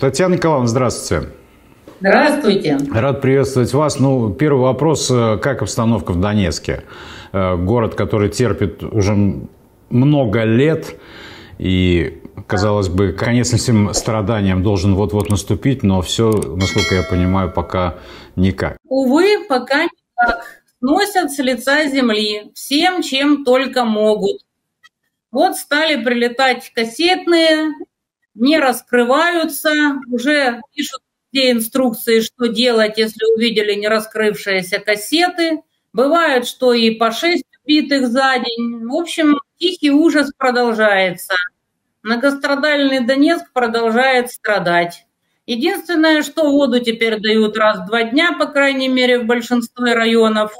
Татьяна Николаевна, здравствуйте. Здравствуйте. Рад приветствовать вас. Ну, первый вопрос. Э, как обстановка в Донецке? Э, город, который терпит уже много лет. И, казалось бы, конец всем страданиям должен вот-вот наступить, но все, насколько я понимаю, пока никак. Увы, пока никак. Носят с лица земли всем, чем только могут. Вот стали прилетать кассетные, не раскрываются, уже пишут все инструкции, что делать, если увидели не раскрывшиеся кассеты. Бывает, что и по шесть убитых за день. В общем, тихий ужас продолжается. Многострадальный Донецк продолжает страдать. Единственное, что воду теперь дают раз в два дня, по крайней мере, в большинстве районов,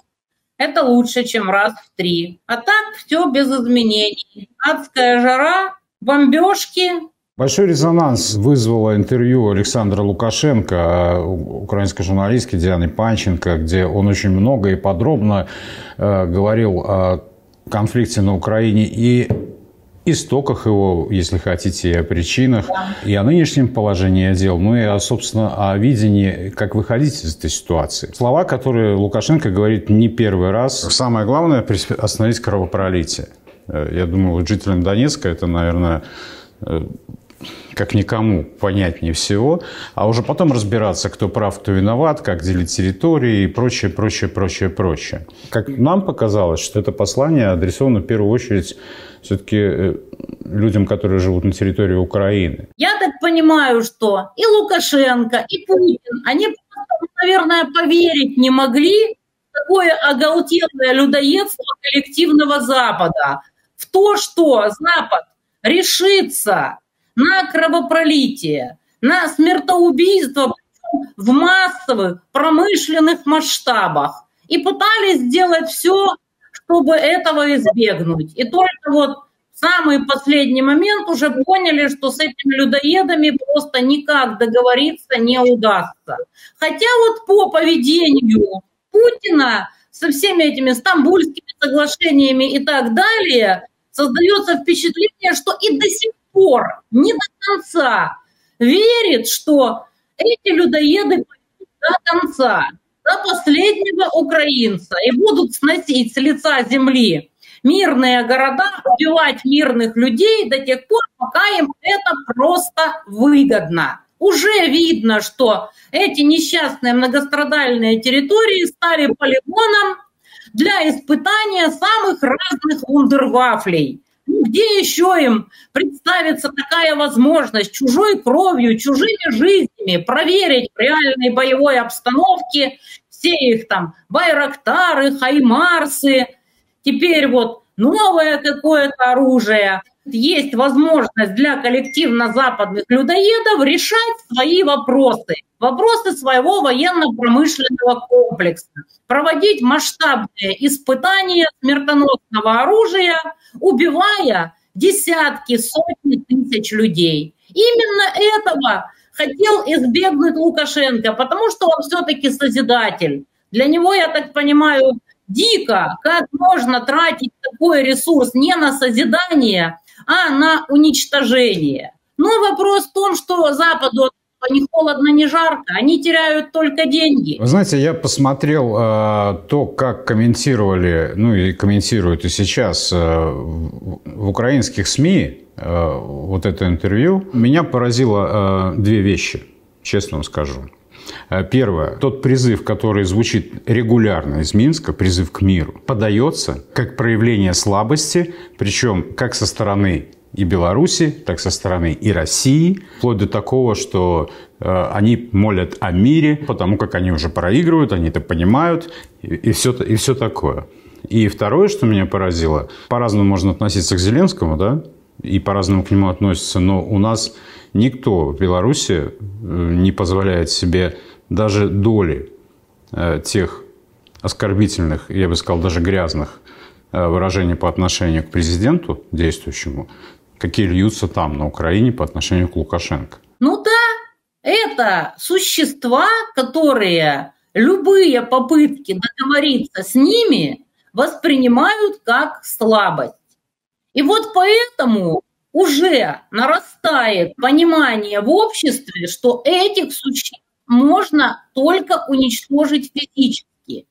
это лучше, чем раз в три. А так все без изменений. Адская жара, бомбежки, Большой резонанс вызвало интервью Александра Лукашенко, а, украинской журналистки Дианы Панченко, где он очень много и подробно э, говорил о конфликте на Украине и истоках его, если хотите, и о причинах, и о нынешнем положении дел, ну и, собственно, о видении, как выходить из этой ситуации. Слова, которые Лукашенко говорит не первый раз. Самое главное – остановить кровопролитие. Э, я думаю, вот жителям Донецка это, наверное, э, как никому понятнее всего, а уже потом разбираться, кто прав, кто виноват, как делить территории и прочее, прочее, прочее, прочее. Как нам показалось, что это послание адресовано в первую очередь все-таки э, людям, которые живут на территории Украины. Я так понимаю, что и Лукашенко, и Путин, они наверное, поверить не могли в такое оголтелое людоедство коллективного Запада, в то, что Запад решится на кровопролитие, на смертоубийство в массовых промышленных масштабах. И пытались сделать все, чтобы этого избегнуть. И только вот в самый последний момент уже поняли, что с этими людоедами просто никак договориться не удастся. Хотя вот по поведению Путина со всеми этими стамбульскими соглашениями и так далее создается впечатление, что и до сих пор, не до конца верит, что эти людоеды до конца, до последнего украинца и будут сносить с лица земли мирные города, убивать мирных людей до тех пор, пока им это просто выгодно. Уже видно, что эти несчастные многострадальные территории стали полигоном для испытания самых разных ну, где еще им представится такая возможность чужой кровью, чужими жизнями проверить в реальной боевой обстановке все их там байрактары, хаймарсы, теперь вот новое какое-то оружие. Есть возможность для коллективно-западных людоедов решать свои вопросы, вопросы своего военно-промышленного комплекса, проводить масштабные испытания смертоносного оружия, убивая десятки, сотни тысяч людей. Именно этого хотел избегнуть Лукашенко, потому что он все-таки созидатель. Для него, я так понимаю, дико, как можно тратить такой ресурс не на созидание, а на уничтожение. Но вопрос в том, что Западу не холодно, не жарко, они теряют только деньги. Вы знаете, я посмотрел э, то, как комментировали, ну и комментируют и сейчас э, в украинских СМИ э, вот это интервью. Меня поразило э, две вещи, честно вам скажу. Э, первое. Тот призыв, который звучит регулярно из Минска, призыв к миру, подается как проявление слабости, причем как со стороны и Беларуси, так со стороны и России, вплоть до такого, что э, они молят о мире, потому как они уже проигрывают, они это понимают, и, и, все, и все такое. И второе, что меня поразило, по-разному можно относиться к Зеленскому, да, и по-разному к нему относятся, но у нас никто в Беларуси э, не позволяет себе даже доли э, тех оскорбительных, я бы сказал, даже грязных э, выражений по отношению к президенту действующему, какие льются там, на Украине, по отношению к Лукашенко. Ну да, это существа, которые любые попытки договориться с ними воспринимают как слабость. И вот поэтому уже нарастает понимание в обществе, что этих существ можно только уничтожить физически,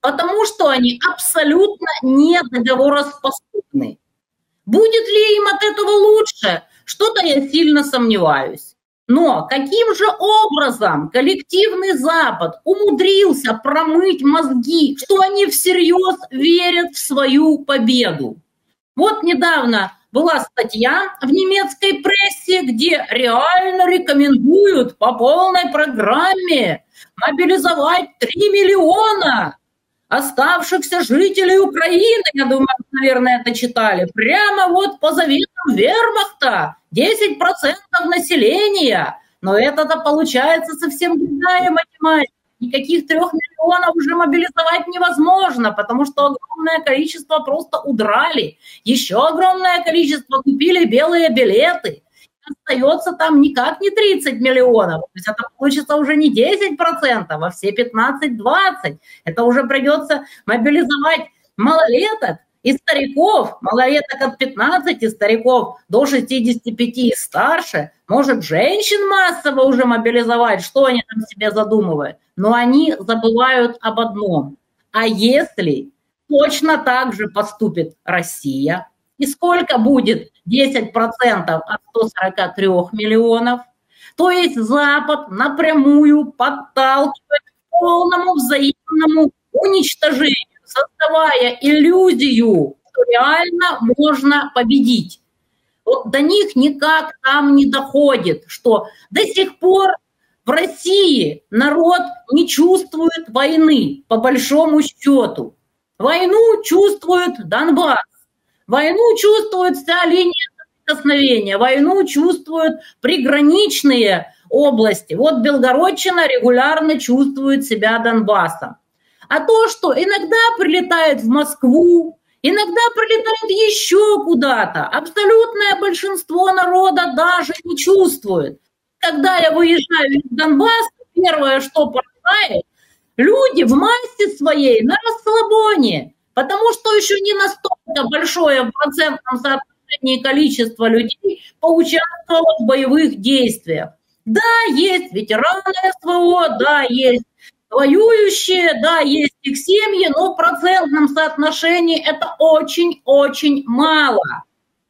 потому что они абсолютно не договороспособны. Будет ли им от этого лучше? Что-то я сильно сомневаюсь. Но каким же образом коллективный Запад умудрился промыть мозги, что они всерьез верят в свою победу? Вот недавно была статья в немецкой прессе, где реально рекомендуют по полной программе мобилизовать 3 миллиона оставшихся жителей Украины, я думаю, наверное, это читали, прямо вот по заветам вермахта, 10% населения. Но это-то получается совсем другая математика. Никаких трех миллионов уже мобилизовать невозможно, потому что огромное количество просто удрали. Еще огромное количество купили белые билеты остается там никак не 30 миллионов. То есть это получится уже не 10%, а все 15-20%. Это уже придется мобилизовать малолеток и стариков, малолеток от 15, стариков до 65 и старше. Может, женщин массово уже мобилизовать, что они там себе задумывают. Но они забывают об одном. А если точно так же поступит Россия, и сколько будет 10% от 143 миллионов? То есть Запад напрямую подталкивает к полному взаимному уничтожению, создавая иллюзию, что реально можно победить. Вот до них никак там не доходит, что до сих пор в России народ не чувствует войны, по большому счету. Войну чувствует Донбасс. Войну чувствует вся линия соприкосновения, войну чувствуют приграничные области. Вот Белгородчина регулярно чувствует себя Донбассом. А то, что иногда прилетает в Москву, иногда прилетает еще куда-то, абсолютное большинство народа даже не чувствует. Когда я выезжаю из Донбасса, первое, что поражает, люди в массе своей на расслабоне – потому что еще не настолько большое в процентном соотношении количество людей поучаствовало в боевых действиях. Да, есть ветераны СВО, да, есть воюющие, да, есть их семьи, но в процентном соотношении это очень-очень мало.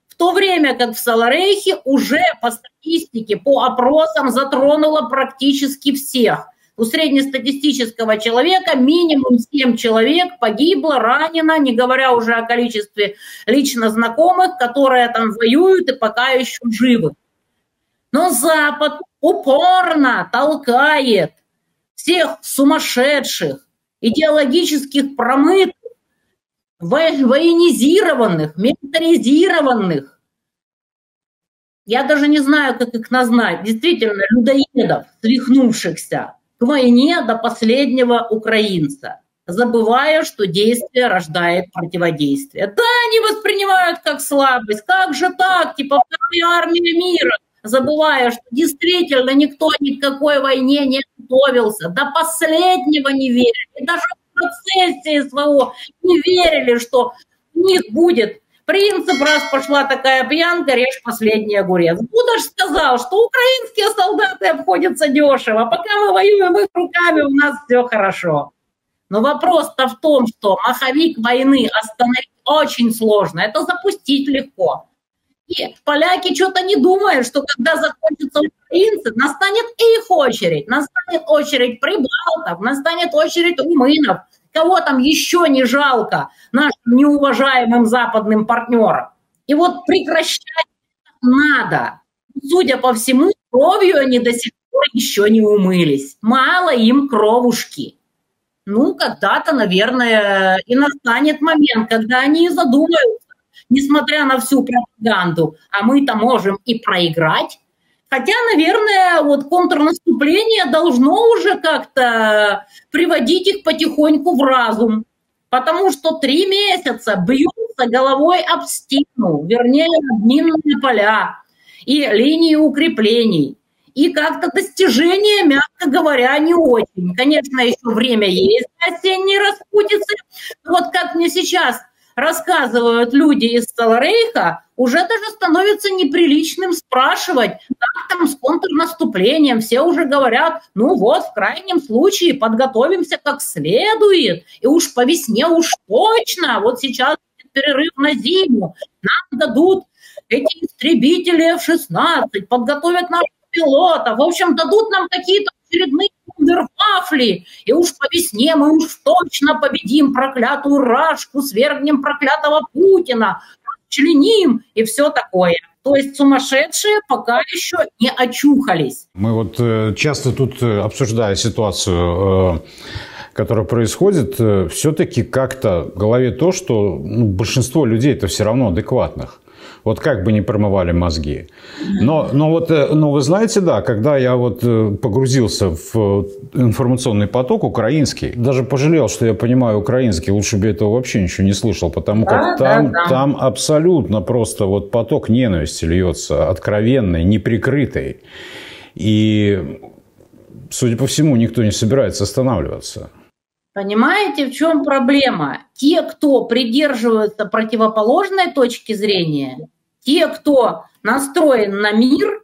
В то время как в Саларейхе уже по статистике, по опросам затронуло практически всех у среднестатистического человека минимум 7 человек погибло, ранено, не говоря уже о количестве лично знакомых, которые там воюют и пока еще живы. Но Запад упорно толкает всех сумасшедших, идеологических промытых, военизированных, милитаризированных, я даже не знаю, как их назвать, действительно, людоедов, свихнувшихся, к войне до последнего украинца, забывая, что действие рождает противодействие. Да, они воспринимают как слабость, как же так, типа вторая армия мира, забывая, что действительно никто ни к какой войне не готовился, до последнего не верили, даже в процессе СВО не верили, что у них будет Принцип, раз пошла такая пьянка, режь последний огурец. Будаш сказал, что украинские солдаты обходятся дешево. Пока мы воюем их руками, у нас все хорошо. Но вопрос-то в том, что маховик войны остановить очень сложно. Это запустить легко. И поляки что-то не думают, что когда закончатся украинцы, настанет их очередь, настанет очередь прибалтов, настанет очередь румынов, Кого там еще не жалко нашим неуважаемым западным партнерам? И вот прекращать надо. Судя по всему, кровью они до сих пор еще не умылись. Мало им кровушки. Ну, когда-то, наверное, и настанет момент, когда они задумаются, несмотря на всю пропаганду, а мы-то можем и проиграть, Хотя, наверное, вот контрнаступление должно уже как-то приводить их потихоньку в разум. Потому что три месяца бьются головой об стену, вернее, об минные поля и линии укреплений. И как-то достижения, мягко говоря, не очень. Конечно, еще время есть осенней распутицы. Вот как мне сейчас рассказывают люди из Сталрейха, уже даже становится неприличным спрашивать, как там с контрнаступлением. Все уже говорят, ну вот, в крайнем случае подготовимся как следует, и уж по весне уж точно, вот сейчас перерыв на зиму, нам дадут эти истребители F-16, подготовят наших пилотов, в общем, дадут нам какие-то очередные вундервафли, и уж по весне мы уж точно победим проклятую Рашку, свергнем проклятого Путина, членим и все такое. То есть сумасшедшие пока еще не очухались. Мы вот э, часто тут, э, обсуждая ситуацию, э, которая происходит, все-таки как-то в голове то, что ну, большинство людей это все равно адекватных. Вот как бы не промывали мозги. Но, но вот, э, но вы знаете, да, когда я вот э, погрузился в информационный поток украинский, даже пожалел, что я понимаю украинский, лучше бы этого вообще ничего не слышал, потому как да, там, да, да. там абсолютно просто вот поток ненависти льется, откровенный, неприкрытый. И, судя по всему, никто не собирается останавливаться. Понимаете, в чем проблема? Те, кто придерживаются противоположной точки зрения, те, кто настроен на мир,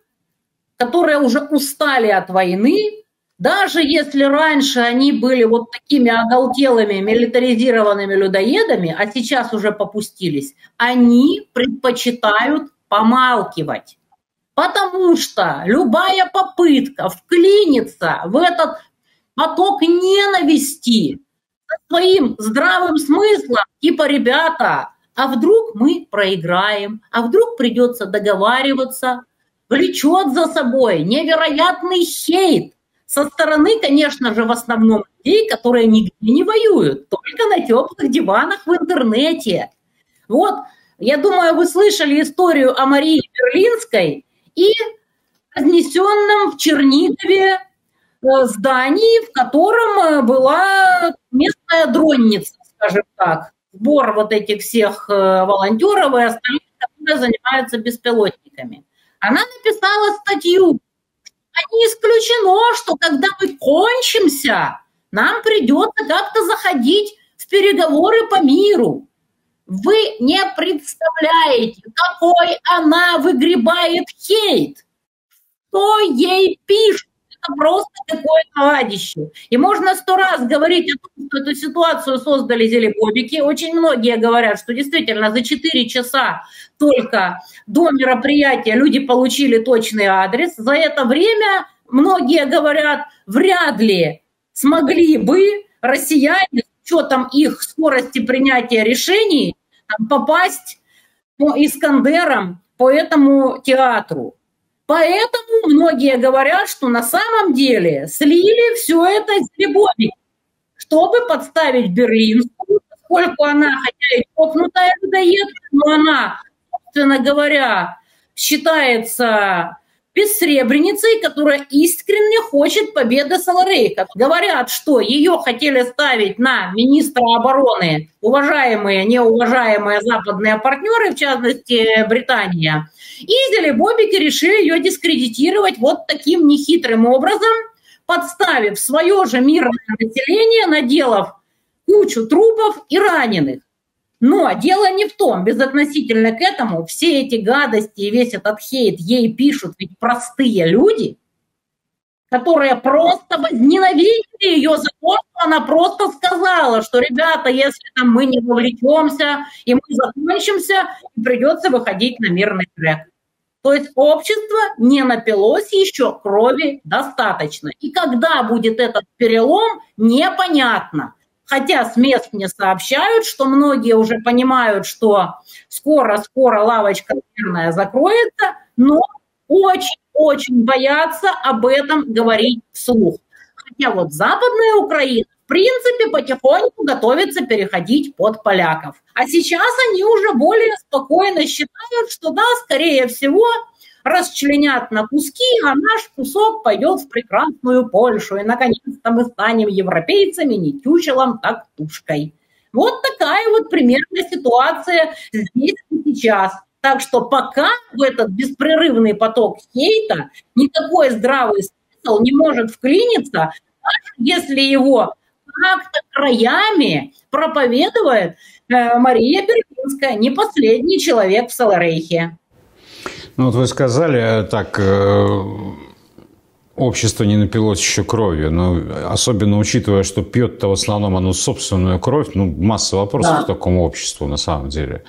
которые уже устали от войны, даже если раньше они были вот такими оголтелыми, милитаризированными людоедами, а сейчас уже попустились, они предпочитают помалкивать. Потому что любая попытка вклиниться в этот поток ненависти своим здравым смыслом, типа, ребята, а вдруг мы проиграем, а вдруг придется договариваться, влечет за собой невероятный хейт. Со стороны, конечно же, в основном людей, которые нигде не воюют, только на теплых диванах в интернете. Вот, я думаю, вы слышали историю о Марии Берлинской и разнесенном в Чернигове э, здании, в котором э, была местная дронница, скажем так сбор вот этих всех э, волонтеров и остальных, которые занимаются беспилотниками. Она написала статью, а не исключено, что когда мы кончимся, нам придется как-то заходить в переговоры по миру. Вы не представляете, какой она выгребает хейт, что ей пишут это просто какое-то адище. И можно сто раз говорить о том, что эту ситуацию создали зелебобики. Очень многие говорят, что действительно за 4 часа только до мероприятия люди получили точный адрес. За это время многие говорят, вряд ли смогли бы россияне с учетом их скорости принятия решений попасть по Искандерам по этому театру. Поэтому многие говорят, что на самом деле слили все это с любовью, чтобы подставить Берлинскую, поскольку она, хотя и копнутая людоедка, но она, собственно говоря, считается бессребреницей, которая искренне хочет победы Саларейка. Говорят, что ее хотели ставить на министра обороны уважаемые, неуважаемые западные партнеры, в частности Британия – и Бобики решили ее дискредитировать вот таким нехитрым образом, подставив свое же мирное население, наделав кучу трупов и раненых. Но дело не в том, безотносительно к этому, все эти гадости и весь этот хейт ей пишут ведь простые люди, которые просто возненавидели ее за то, что она просто сказала, что, ребята, если там мы не вовлечемся и мы закончимся, придется выходить на мирный трек. То есть общество не напилось еще крови достаточно. И когда будет этот перелом, непонятно. Хотя с мест мне сообщают, что многие уже понимают, что скоро-скоро лавочка, наверное, закроется, но очень-очень боятся об этом говорить вслух. Хотя вот Западная Украина принципе, потихоньку готовится переходить под поляков. А сейчас они уже более спокойно считают, что да, скорее всего, расчленят на куски, а наш кусок пойдет в прекрасную Польшу. И, наконец-то, мы станем европейцами не тючелом, так тушкой. Вот такая вот примерная ситуация здесь и сейчас. Так что пока в этот беспрерывный поток хейта никакой здравый смысл не может вклиниться, даже если его как-то краями проповедует э, Мария Берлинская, не последний человек в Саларейхе. Ну вот вы сказали так, э, общество не напилось еще кровью, но особенно учитывая, что пьет-то в основном оно собственную кровь, ну, масса вопросов да. к такому обществу на самом деле.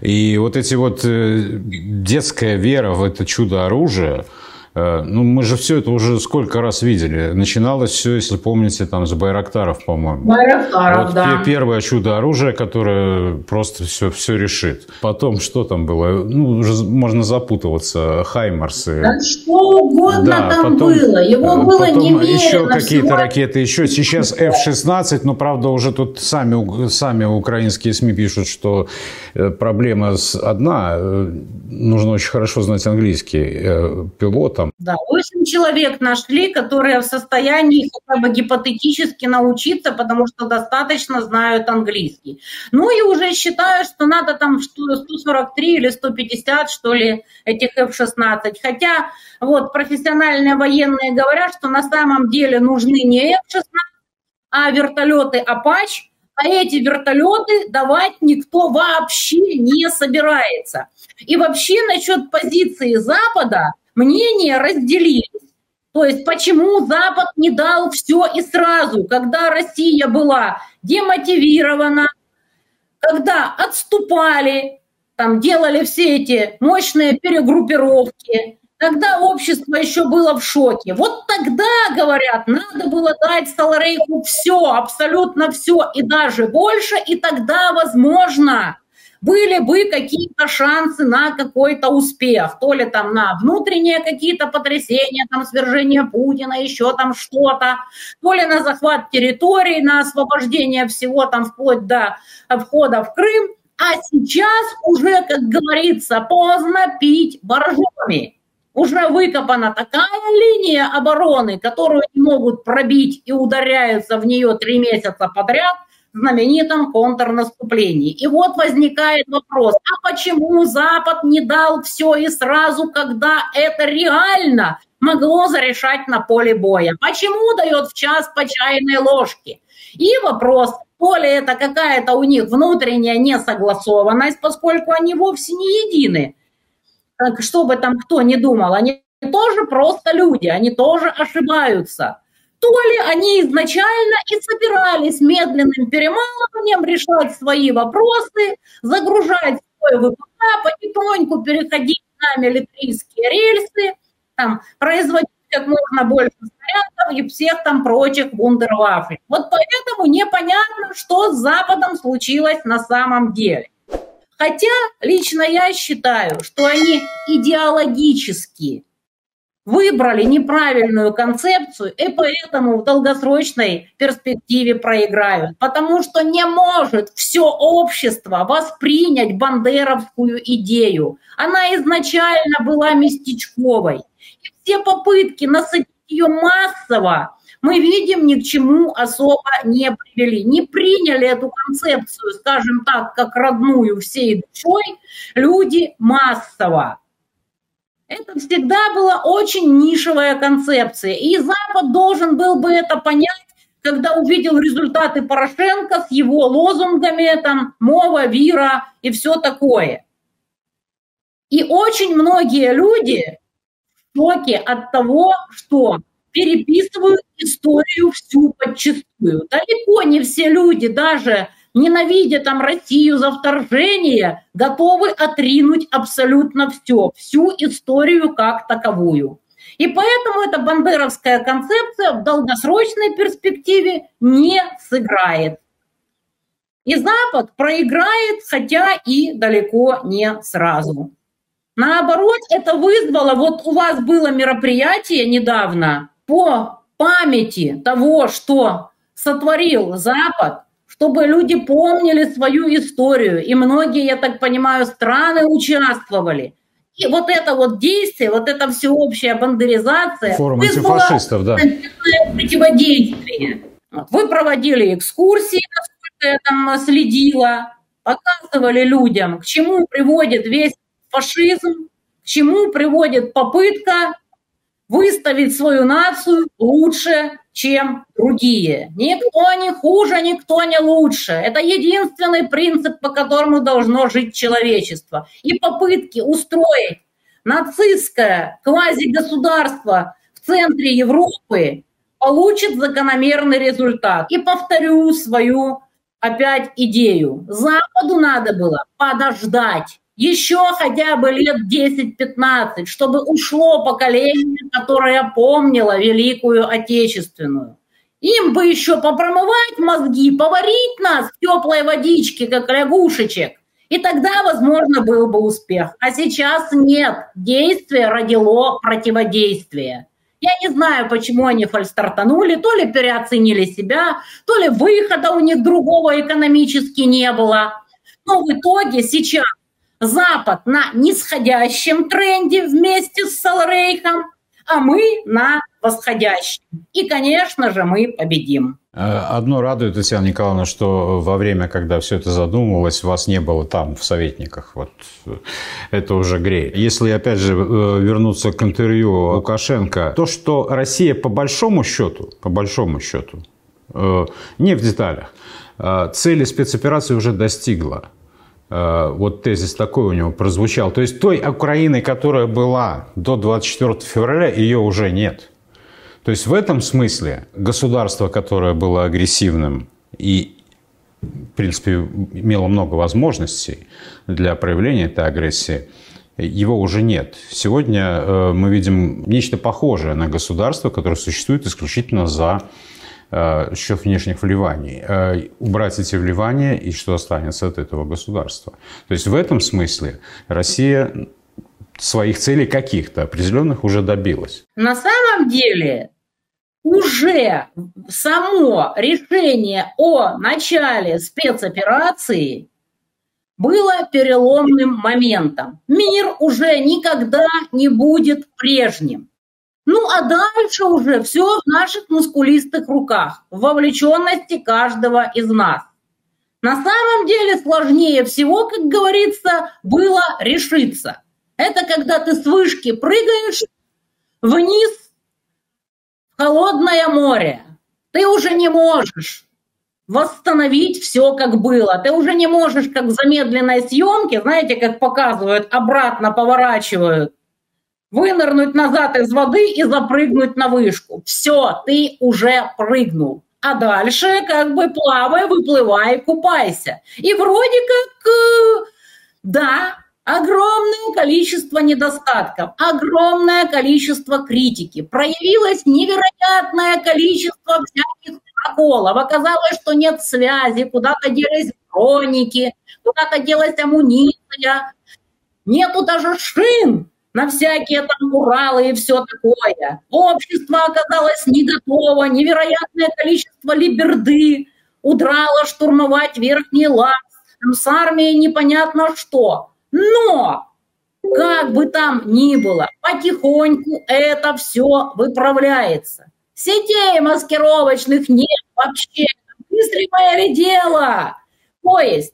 И вот эти вот э, детская вера в это чудо-оружие – Э, ну, мы же все это уже сколько раз видели. Начиналось все, если помните, там с Байрактаров, по-моему. Байрактаров, вот да. Первое чудо оружия, которое просто все, все решит. Потом что там было? Ну, уже можно запутываться. Хаймарсы. Да что угодно да, там потом, было. Его было потом немерено. Еще какие-то всего... ракеты. Еще сейчас F-16, но, правда, уже тут сами, сами украинские СМИ пишут, что э, проблема одна. Э, нужно очень хорошо знать английский пилота там. Да, 8 человек нашли, которые в состоянии хотя бы гипотетически научиться, потому что достаточно знают английский. Ну и уже считаю, что надо там 143 или 150, что ли, этих F-16. Хотя вот профессиональные военные говорят, что на самом деле нужны не F-16, а вертолеты Apache, а эти вертолеты давать никто вообще не собирается. И вообще насчет позиции Запада, мнения разделились. То есть почему Запад не дал все и сразу, когда Россия была демотивирована, когда отступали, там делали все эти мощные перегруппировки, когда общество еще было в шоке. Вот тогда, говорят, надо было дать Саларейку все, абсолютно все и даже больше, и тогда, возможно, были бы какие-то шансы на какой-то успех, то ли там на внутренние какие-то потрясения, там свержение Путина, еще там что-то, то ли на захват территорий, на освобождение всего там вплоть до входа в Крым. А сейчас уже, как говорится, поздно пить боржоми. Уже выкопана такая линия обороны, которую не могут пробить и ударяются в нее три месяца подряд – знаменитом контрнаступлении. И вот возникает вопрос, а почему Запад не дал все и сразу, когда это реально могло зарешать на поле боя? Почему дает в час по чайной ложке? И вопрос, то ли это какая-то у них внутренняя несогласованность, поскольку они вовсе не едины. Так, что бы там кто ни думал, они тоже просто люди, они тоже ошибаются то ли они изначально и собирались медленным перемалыванием решать свои вопросы, загружать свой ВПК, потихоньку переходить на милитаристские рельсы, там, производить как можно больше снарядов и всех там прочих вундерваффе. Вот поэтому непонятно, что с Западом случилось на самом деле. Хотя лично я считаю, что они идеологически выбрали неправильную концепцию и поэтому в долгосрочной перспективе проиграют. Потому что не может все общество воспринять бандеровскую идею. Она изначально была местечковой. И все попытки насадить ее массово мы видим, ни к чему особо не привели. Не приняли эту концепцию, скажем так, как родную всей душой люди массово. Это всегда была очень нишевая концепция. И Запад должен был бы это понять, когда увидел результаты Порошенко с его лозунгами, там, мова, вира и все такое. И очень многие люди в шоке от того, что переписывают историю всю подчистую. Далеко не все люди, даже ненавидя там Россию за вторжение, готовы отринуть абсолютно все, всю историю как таковую. И поэтому эта бандеровская концепция в долгосрочной перспективе не сыграет. И Запад проиграет, хотя и далеко не сразу. Наоборот, это вызвало, вот у вас было мероприятие недавно по памяти того, что сотворил Запад, чтобы люди помнили свою историю. И многие, я так понимаю, страны участвовали. И вот это вот действие, вот эта всеобщая бандеризация Форум антифашистов, да. противодействие. Вы проводили экскурсии, насколько я там следила, показывали людям, к чему приводит весь фашизм, к чему приводит попытка выставить свою нацию лучше, чем другие. Никто не хуже, никто не лучше. Это единственный принцип, по которому должно жить человечество. И попытки устроить нацистское квазигосударство в центре Европы получит закономерный результат. И повторю свою опять идею. Западу надо было подождать еще хотя бы лет 10-15, чтобы ушло поколение, которое помнило Великую Отечественную. Им бы еще попромывать мозги, поварить нас в теплой водичке, как лягушечек. И тогда, возможно, был бы успех. А сейчас нет. Действие родило противодействие. Я не знаю, почему они фальстартанули, то ли переоценили себя, то ли выхода у них другого экономически не было. Но в итоге сейчас Запад на нисходящем тренде вместе с Салрейхом, а мы на восходящем. И, конечно же, мы победим. Э, одно радует, Татьяна Николаевна, что во время, когда все это задумывалось, вас не было там, в советниках. Вот это уже греет. Если, опять же, э, вернуться к интервью Лукашенко, то, что Россия по большому счету, по большому счету, э, не в деталях, цели спецоперации уже достигла. Вот тезис такой у него прозвучал. То есть той Украины, которая была до 24 февраля, ее уже нет. То есть в этом смысле государство, которое было агрессивным и, в принципе, имело много возможностей для проявления этой агрессии, его уже нет. Сегодня э, мы видим нечто похожее на государство, которое существует исключительно за э, счет внешних вливаний. Э, убрать эти вливания и что останется от этого государства. То есть в этом смысле Россия своих целей каких-то определенных уже добилась. На самом деле уже само решение о начале спецоперации было переломным моментом. Мир уже никогда не будет прежним. Ну а дальше уже все в наших мускулистых руках, в вовлеченности каждого из нас. На самом деле сложнее всего, как говорится, было решиться. Это когда ты с вышки прыгаешь вниз холодное море. Ты уже не можешь восстановить все, как было. Ты уже не можешь, как в замедленной съемке, знаете, как показывают, обратно поворачивают, вынырнуть назад из воды и запрыгнуть на вышку. Все, ты уже прыгнул. А дальше как бы плавай, выплывай, купайся. И вроде как, э, да, огромное количество недостатков, огромное количество критики, проявилось невероятное количество всяких проколов. Оказалось, что нет связи, куда-то делись броники, куда-то делась амуниция, нету даже шин на всякие там Уралы и все такое. Общество оказалось не готово, невероятное количество либерды удрало штурмовать Верхний там с армией непонятно что. Но, как бы там ни было, потихоньку это все выправляется. Сетей маскировочных нет вообще. Ли дело? То есть,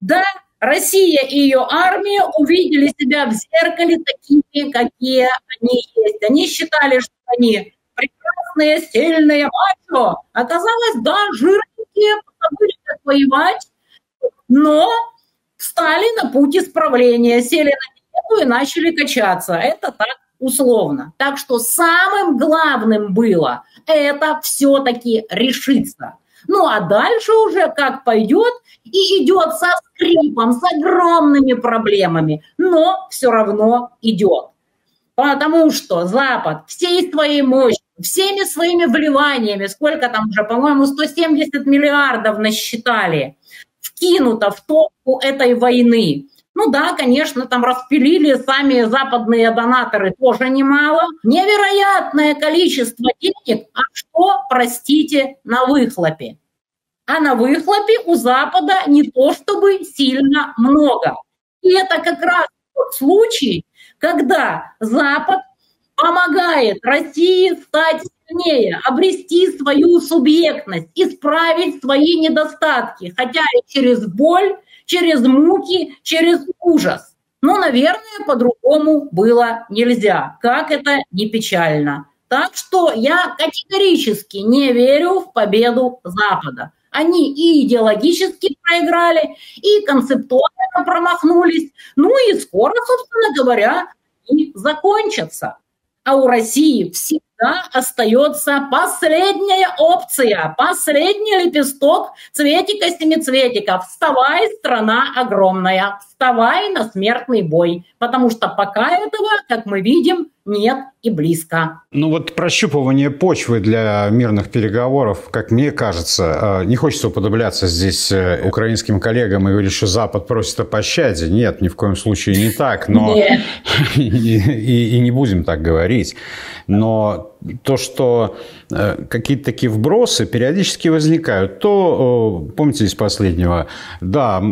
да, Россия и ее армия увидели себя в зеркале такими, какие они есть. Они считали, что они прекрасные, сильные, мачо. Оказалось, да, жирненькие, забыли, как воевать. Но встали на путь исправления, сели на диету и начали качаться. Это так условно. Так что самым главным было это все-таки решиться. Ну а дальше уже как пойдет и идет со скрипом, с огромными проблемами, но все равно идет. Потому что Запад всей своей мощью, всеми своими вливаниями, сколько там уже, по-моему, 170 миллиардов насчитали, вкинуто в топку этой войны. Ну да, конечно, там распилили сами западные донаторы тоже немало. Невероятное количество денег, а что, простите, на выхлопе? А на выхлопе у Запада не то чтобы сильно много. И это как раз тот случай, когда Запад помогает России стать сильнее, обрести свою субъектность, исправить свои недостатки, хотя и через боль, через муки, через ужас. Но, наверное, по-другому было нельзя, как это не печально. Так что я категорически не верю в победу Запада. Они и идеологически проиграли, и концептуально промахнулись. Ну и скоро, собственно говоря, и закончатся. А у России всегда остается последняя опция, последний лепесток цветика-семицветика. Вставай, страна огромная, вставай на смертный бой. Потому что пока этого, как мы видим, нет и близко. Ну вот прощупывание почвы для мирных переговоров, как мне кажется, э, не хочется уподобляться здесь э, украинским коллегам и говорить, что Запад просит о пощаде. Нет, ни в коем случае не так, но и, и, и не будем так говорить. Но то, что э, какие-то такие вбросы периодически возникают, то, помните из последнего, да,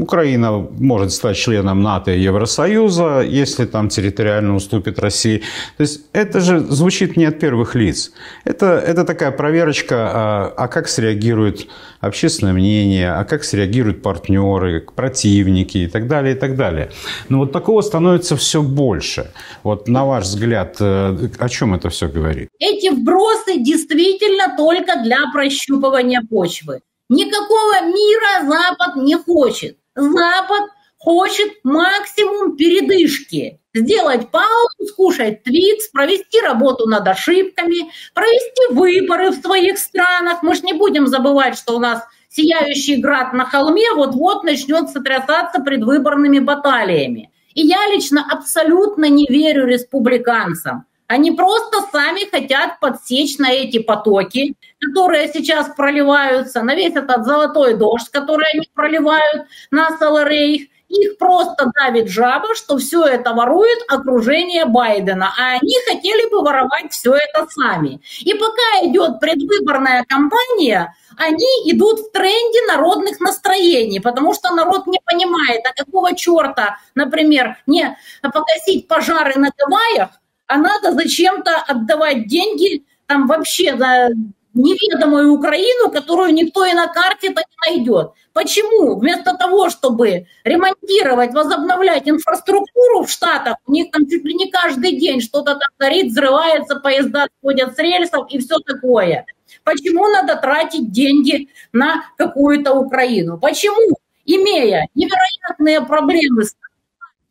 Украина может стать членом НАТО и Евросоюза, если там территориально уступит России. То есть это же звучит не от первых лиц. Это, это такая проверочка, а, а как среагирует общественное мнение, а как среагируют партнеры, противники и так далее, и так далее. Но вот такого становится все больше. Вот на ваш взгляд, э, о чем это все говорит? Эти вбросы действительно только для прощупывания почвы. Никакого мира Запад не хочет. Запад хочет максимум передышки. Сделать паузу, скушать твикс, провести работу над ошибками, провести выборы в своих странах. Мы же не будем забывать, что у нас сияющий град на холме вот-вот начнет сотрясаться предвыборными баталиями. И я лично абсолютно не верю республиканцам. Они просто сами хотят подсечь на эти потоки, которые сейчас проливаются, на весь этот золотой дождь, который они проливают на Саларейх. Их просто давит жаба, что все это ворует окружение Байдена, а они хотели бы воровать все это сами. И пока идет предвыборная кампания, они идут в тренде народных настроений, потому что народ не понимает, а какого черта, например, не покосить пожары на Гавайях, а надо зачем-то отдавать деньги там вообще на неведомую Украину, которую никто и на карте-то не найдет. Почему? Вместо того, чтобы ремонтировать, возобновлять инфраструктуру в Штатах, у них там чуть ли не каждый день что-то там горит, взрывается, поезда сходят с рельсов и все такое. Почему надо тратить деньги на какую-то Украину? Почему, имея невероятные проблемы с,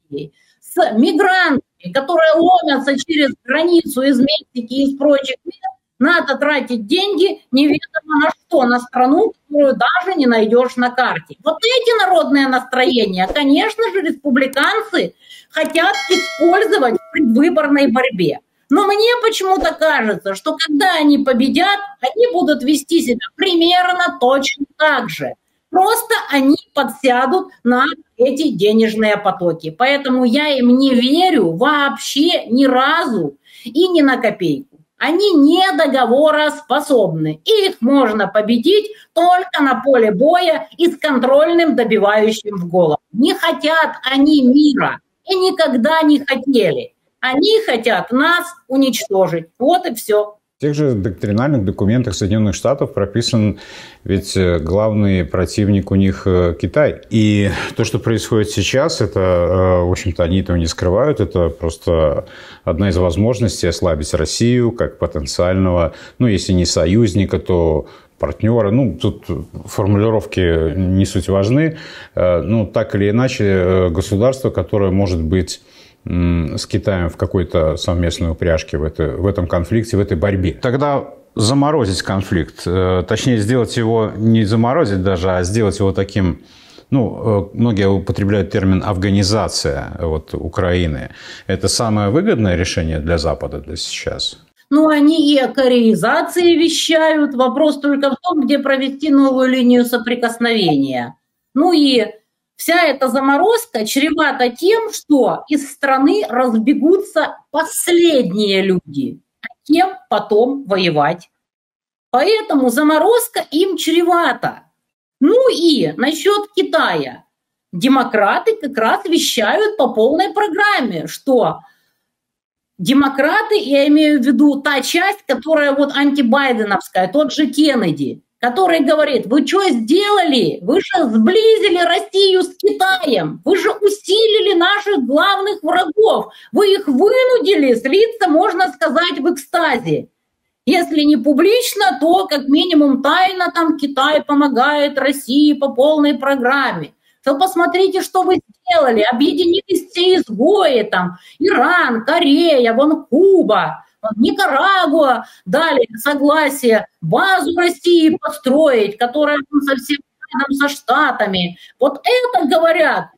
с мигрантами, которые ломятся через границу из Мексики и из прочих мест, надо тратить деньги неведомо на что, на страну, которую даже не найдешь на карте. Вот эти народные настроения, конечно же, республиканцы хотят использовать в предвыборной борьбе. Но мне почему-то кажется, что когда они победят, они будут вести себя примерно точно так же. Просто они подсядут на эти денежные потоки. Поэтому я им не верю вообще ни разу и ни на копейку. Они не договороспособны. Их можно победить только на поле боя и с контрольным добивающим в голову. Не хотят они мира и никогда не хотели. Они хотят нас уничтожить. Вот и все. Тех же доктринальных документах Соединенных Штатов прописан ведь э, главный противник у них э, Китай. И то, что происходит сейчас, это, э, в общем-то, они этого не скрывают, это просто одна из возможностей ослабить Россию как потенциального, ну, если не союзника, то партнера. Ну, тут формулировки не суть важны. Ну, так или иначе, государство, которое может быть с Китаем в какой-то совместной упряжке в, это, в этом конфликте, в этой борьбе. Тогда заморозить конфликт, э, точнее сделать его не заморозить даже, а сделать его таким ну, э, многие употребляют термин «афганизация» вот, Украины. Это самое выгодное решение для Запада для сейчас? Ну, они и о кореизации вещают. Вопрос только в том, где провести новую линию соприкосновения. Ну и Вся эта заморозка чревата тем, что из страны разбегутся последние люди, а кем потом воевать. Поэтому заморозка им чревата. Ну и насчет Китая. Демократы как раз вещают по полной программе, что демократы, я имею в виду та часть, которая вот антибайденовская, тот же Кеннеди, который говорит, вы что сделали? Вы же сблизили Россию с Китаем, вы же усилили наших главных врагов, вы их вынудили слиться, можно сказать, в экстазе. Если не публично, то как минимум тайно там Китай помогает России по полной программе. То посмотрите, что вы сделали. Объединились все изгои там. Иран, Корея, вон Куба. Никарагуа дали согласие базу России построить, которая совсем рядом со Штатами. Вот это говорят.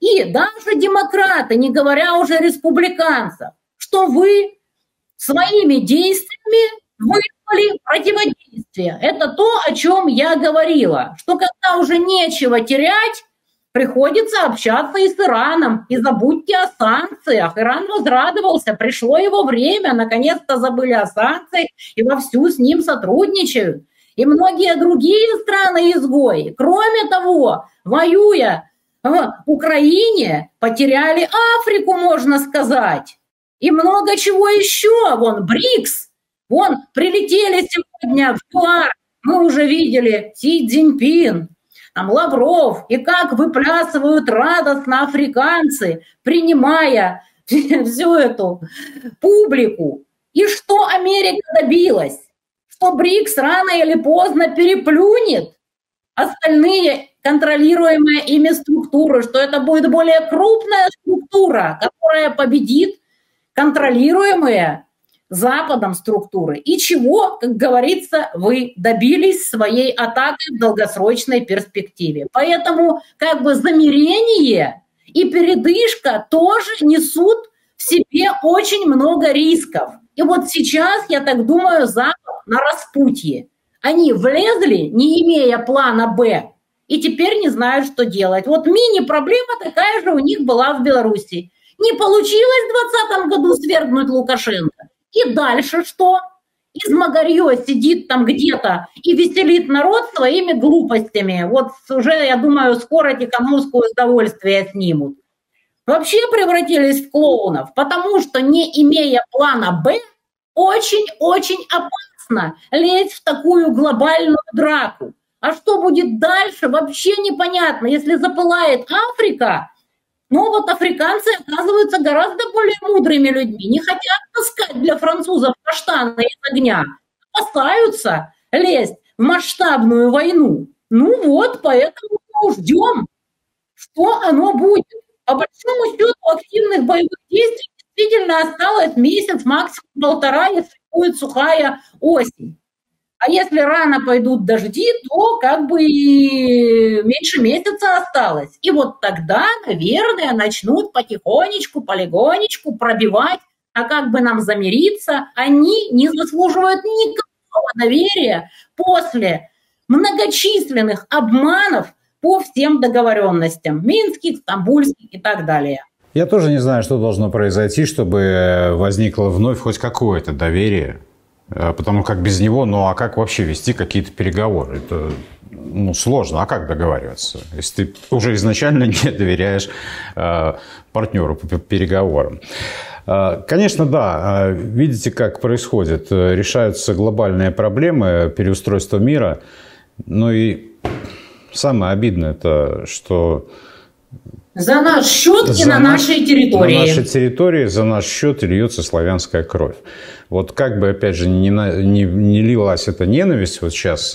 И даже демократы, не говоря уже республиканцев, что вы своими действиями вызвали противодействие. Это то, о чем я говорила, что когда уже нечего терять, Приходится общаться и с Ираном. И забудьте о санкциях. Иран возрадовался, пришло его время, наконец-то забыли о санкциях и вовсю с ним сотрудничают. И многие другие страны-изгои, кроме того, воюя в Украине, потеряли Африку, можно сказать. И много чего еще. Вон БРИКС, вон прилетели сегодня в ЮАР, мы уже видели Си Цзиньпин, там Лавров, и как выплясывают радостно африканцы, принимая всю эту публику. И что Америка добилась? Что БРИКС рано или поздно переплюнет остальные контролируемые ими структуры, что это будет более крупная структура, которая победит контролируемые Западом структуры. И чего, как говорится, вы добились своей атакой в долгосрочной перспективе. Поэтому как бы замерение и передышка тоже несут в себе очень много рисков. И вот сейчас, я так думаю, Запад на распутье. Они влезли, не имея плана «Б», и теперь не знают, что делать. Вот мини-проблема такая же у них была в Беларуси. Не получилось в 2020 году свергнуть Лукашенко. И дальше что? Измагарье сидит там где-то и веселит народ своими глупостями. Вот уже, я думаю, скоро Тихановскую удовольствие снимут. Вообще превратились в клоунов, потому что, не имея плана «Б», очень-очень опасно лезть в такую глобальную драку. А что будет дальше, вообще непонятно. Если запылает Африка, но вот африканцы оказываются гораздо более мудрыми людьми, не хотят таскать для французов каштаны огня, опасаются лезть в масштабную войну. Ну вот, поэтому ждем, что оно будет. По большому счету активных боевых действий действительно осталось месяц, максимум полтора, если будет сухая осень. А если рано пойдут дожди, то как бы и меньше месяца осталось. И вот тогда, наверное, начнут потихонечку, полигонечку пробивать, а как бы нам замириться, они не заслуживают никакого доверия после многочисленных обманов по всем договоренностям, минских, стамбульских и так далее. Я тоже не знаю, что должно произойти, чтобы возникло вновь хоть какое-то доверие Э, потому как без него, ну а как вообще вести какие-то переговоры? Это ну, сложно. А как договариваться, если ты уже изначально не доверяешь э, партнеру по переговорам? Э, конечно, да. Э, видите, как происходит. Решаются глобальные проблемы переустройства мира. Ну и самое обидное это, что за наш счет за и на наш, нашей территории. На нашей территории за наш счет льется славянская кровь. Вот как бы, опять же, не, не, не лилась эта ненависть вот сейчас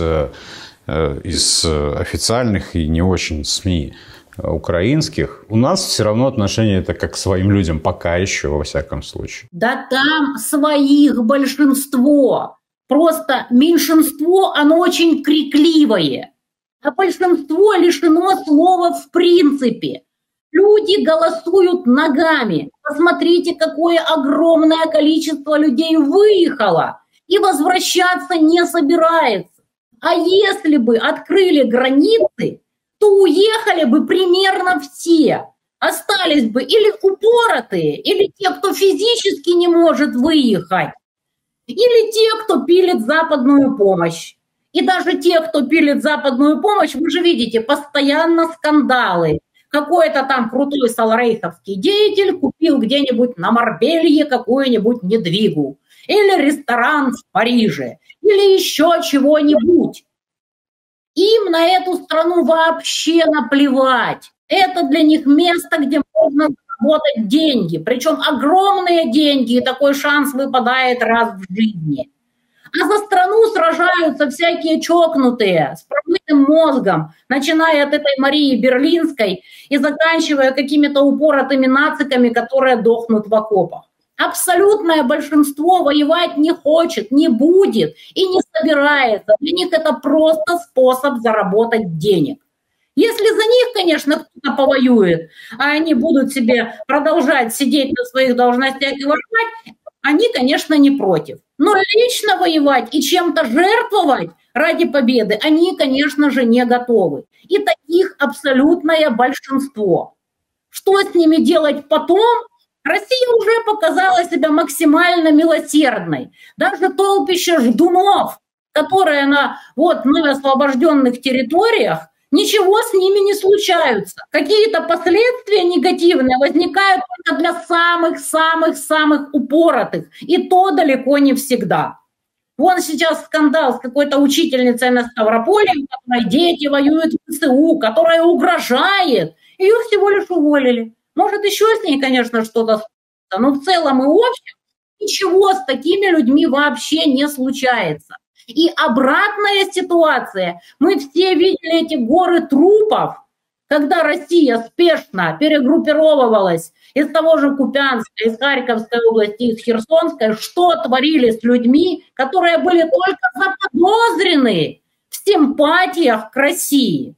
из официальных и не очень СМИ украинских, у нас все равно отношение это как к своим людям, пока еще, во всяком случае. Да там своих большинство. Просто меньшинство, оно очень крикливое. А большинство лишено слова в принципе. Люди голосуют ногами. Посмотрите, какое огромное количество людей выехало и возвращаться не собирается. А если бы открыли границы, то уехали бы примерно все. Остались бы или упоротые, или те, кто физически не может выехать, или те, кто пилит западную помощь. И даже те, кто пилит западную помощь, вы же видите, постоянно скандалы, какой-то там крутой саларейховский деятель купил где-нибудь на Марбелье какую-нибудь недвигу, или ресторан в Париже, или еще чего-нибудь. Им на эту страну вообще наплевать. Это для них место, где можно заработать деньги, причем огромные деньги, и такой шанс выпадает раз в жизни. А за страну сражаются всякие чокнутые с промытым мозгом, начиная от этой Марии Берлинской и заканчивая какими-то упоротыми нациками, которые дохнут в окопах. Абсолютное большинство воевать не хочет, не будет и не собирается. Для них это просто способ заработать денег. Если за них, конечно, кто-то повоюет, а они будут себе продолжать сидеть на своих должностях и воевать, они, конечно, не против. Но лично воевать и чем-то жертвовать ради победы они, конечно же, не готовы. И таких абсолютное большинство. Что с ними делать потом? Россия уже показала себя максимально милосердной. Даже толпище ждунов, которые на вот на освобожденных территориях, ничего с ними не случаются. Какие-то последствия негативные возникают только для самых-самых-самых упоротых, и то далеко не всегда. Вон сейчас скандал с какой-то учительницей на Ставрополе, у которой дети воюют в ЦУ, которая угрожает. Ее всего лишь уволили. Может, еще с ней, конечно, что-то но в целом и общем ничего с такими людьми вообще не случается. И обратная ситуация. Мы все видели эти горы трупов, когда Россия спешно перегруппировывалась из того же Купянска, из Харьковской области, из Херсонской, что творили с людьми, которые были только заподозрены в симпатиях к России.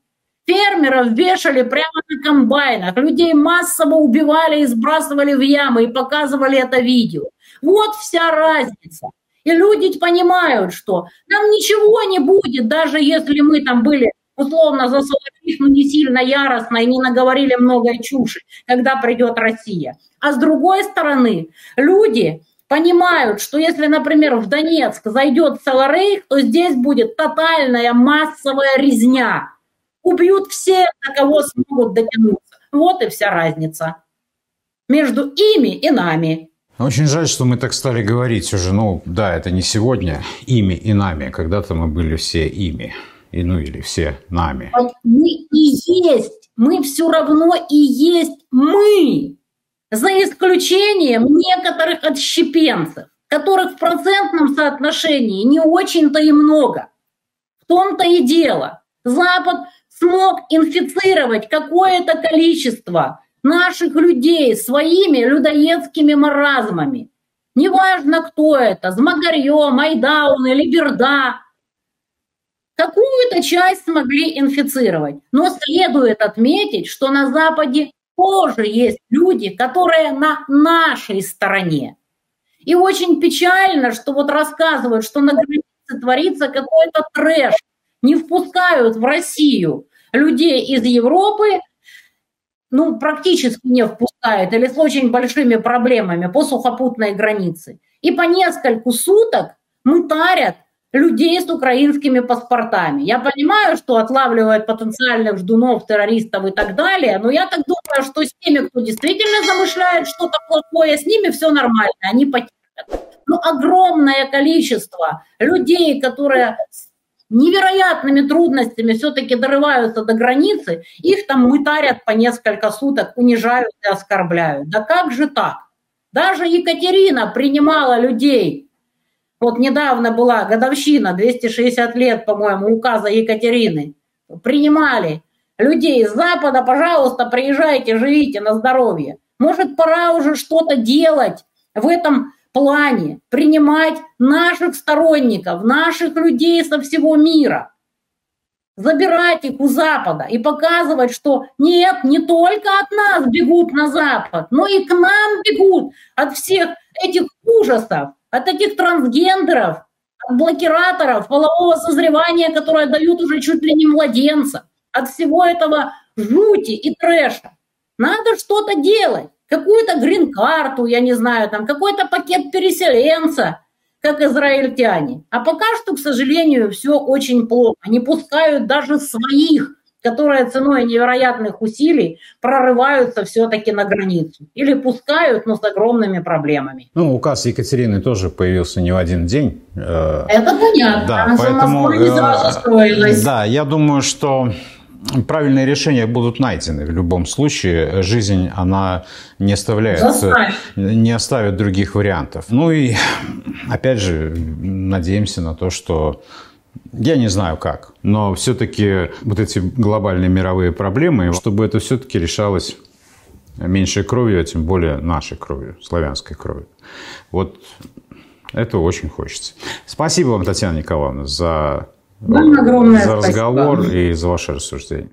Фермеров вешали прямо на комбайнах, людей массово убивали и сбрасывали в ямы и показывали это видео. Вот вся разница. И люди понимают, что нам ничего не будет, даже если мы там были условно за но не сильно яростно и не наговорили много чуши, когда придет Россия. А с другой стороны, люди понимают, что если, например, в Донецк зайдет Саларейх, то здесь будет тотальная массовая резня. Убьют все, на кого смогут дотянуться. Вот и вся разница между ими и нами. Очень жаль, что мы так стали говорить уже. Ну, да, это не сегодня ими и нами. Когда-то мы были все ими. И, ну, или все нами. Мы и есть. Мы все равно и есть мы. За исключением некоторых отщепенцев, которых в процентном соотношении не очень-то и много. В том-то и дело. Запад смог инфицировать какое-то количество наших людей своими людоедскими маразмами. Неважно, кто это, Змагарье, Майдаун или Берда. Какую-то часть смогли инфицировать. Но следует отметить, что на Западе тоже есть люди, которые на нашей стороне. И очень печально, что вот рассказывают, что на границе творится какой-то трэш, не впускают в Россию людей из Европы, ну, практически не впускает или с очень большими проблемами по сухопутной границе. И по нескольку суток мутарят людей с украинскими паспортами. Я понимаю, что отлавливают потенциальных ждунов, террористов и так далее, но я так думаю, что с теми, кто действительно замышляет что-то плохое, с ними все нормально, они потерпят. Но огромное количество людей, которые невероятными трудностями все-таки дорываются до границы, их там мытарят по несколько суток, унижают и оскорбляют. Да как же так? Даже Екатерина принимала людей. Вот недавно была годовщина, 260 лет, по-моему, указа Екатерины. Принимали людей с Запада, пожалуйста, приезжайте, живите на здоровье. Может, пора уже что-то делать в этом плане принимать наших сторонников, наших людей со всего мира, забирать их у Запада и показывать, что нет, не только от нас бегут на Запад, но и к нам бегут от всех этих ужасов, от этих трансгендеров, от блокираторов полового созревания, которые дают уже чуть ли не младенца, от всего этого жути и трэша. Надо что-то делать какую-то грин-карту, я не знаю, там какой-то пакет переселенца, как израильтяне. А пока что, к сожалению, все очень плохо. Не пускают даже своих которые ценой невероятных усилий прорываются все-таки на границу или пускают, но с огромными проблемами. Ну, указ Екатерины тоже появился не в один день. Э, Это понятно. Да, поэтому, не сразу строилась. Да, я думаю, что правильные решения будут найдены в любом случае. Жизнь, она не оставляет, Заставь. не оставит других вариантов. Ну и, опять же, надеемся на то, что я не знаю как, но все-таки вот эти глобальные мировые проблемы, чтобы это все-таки решалось меньшей кровью, а тем более нашей кровью, славянской кровью. Вот это очень хочется. Спасибо вам, Татьяна Николаевна, за, вам огромное за разговор спасибо. и за ваше рассуждение.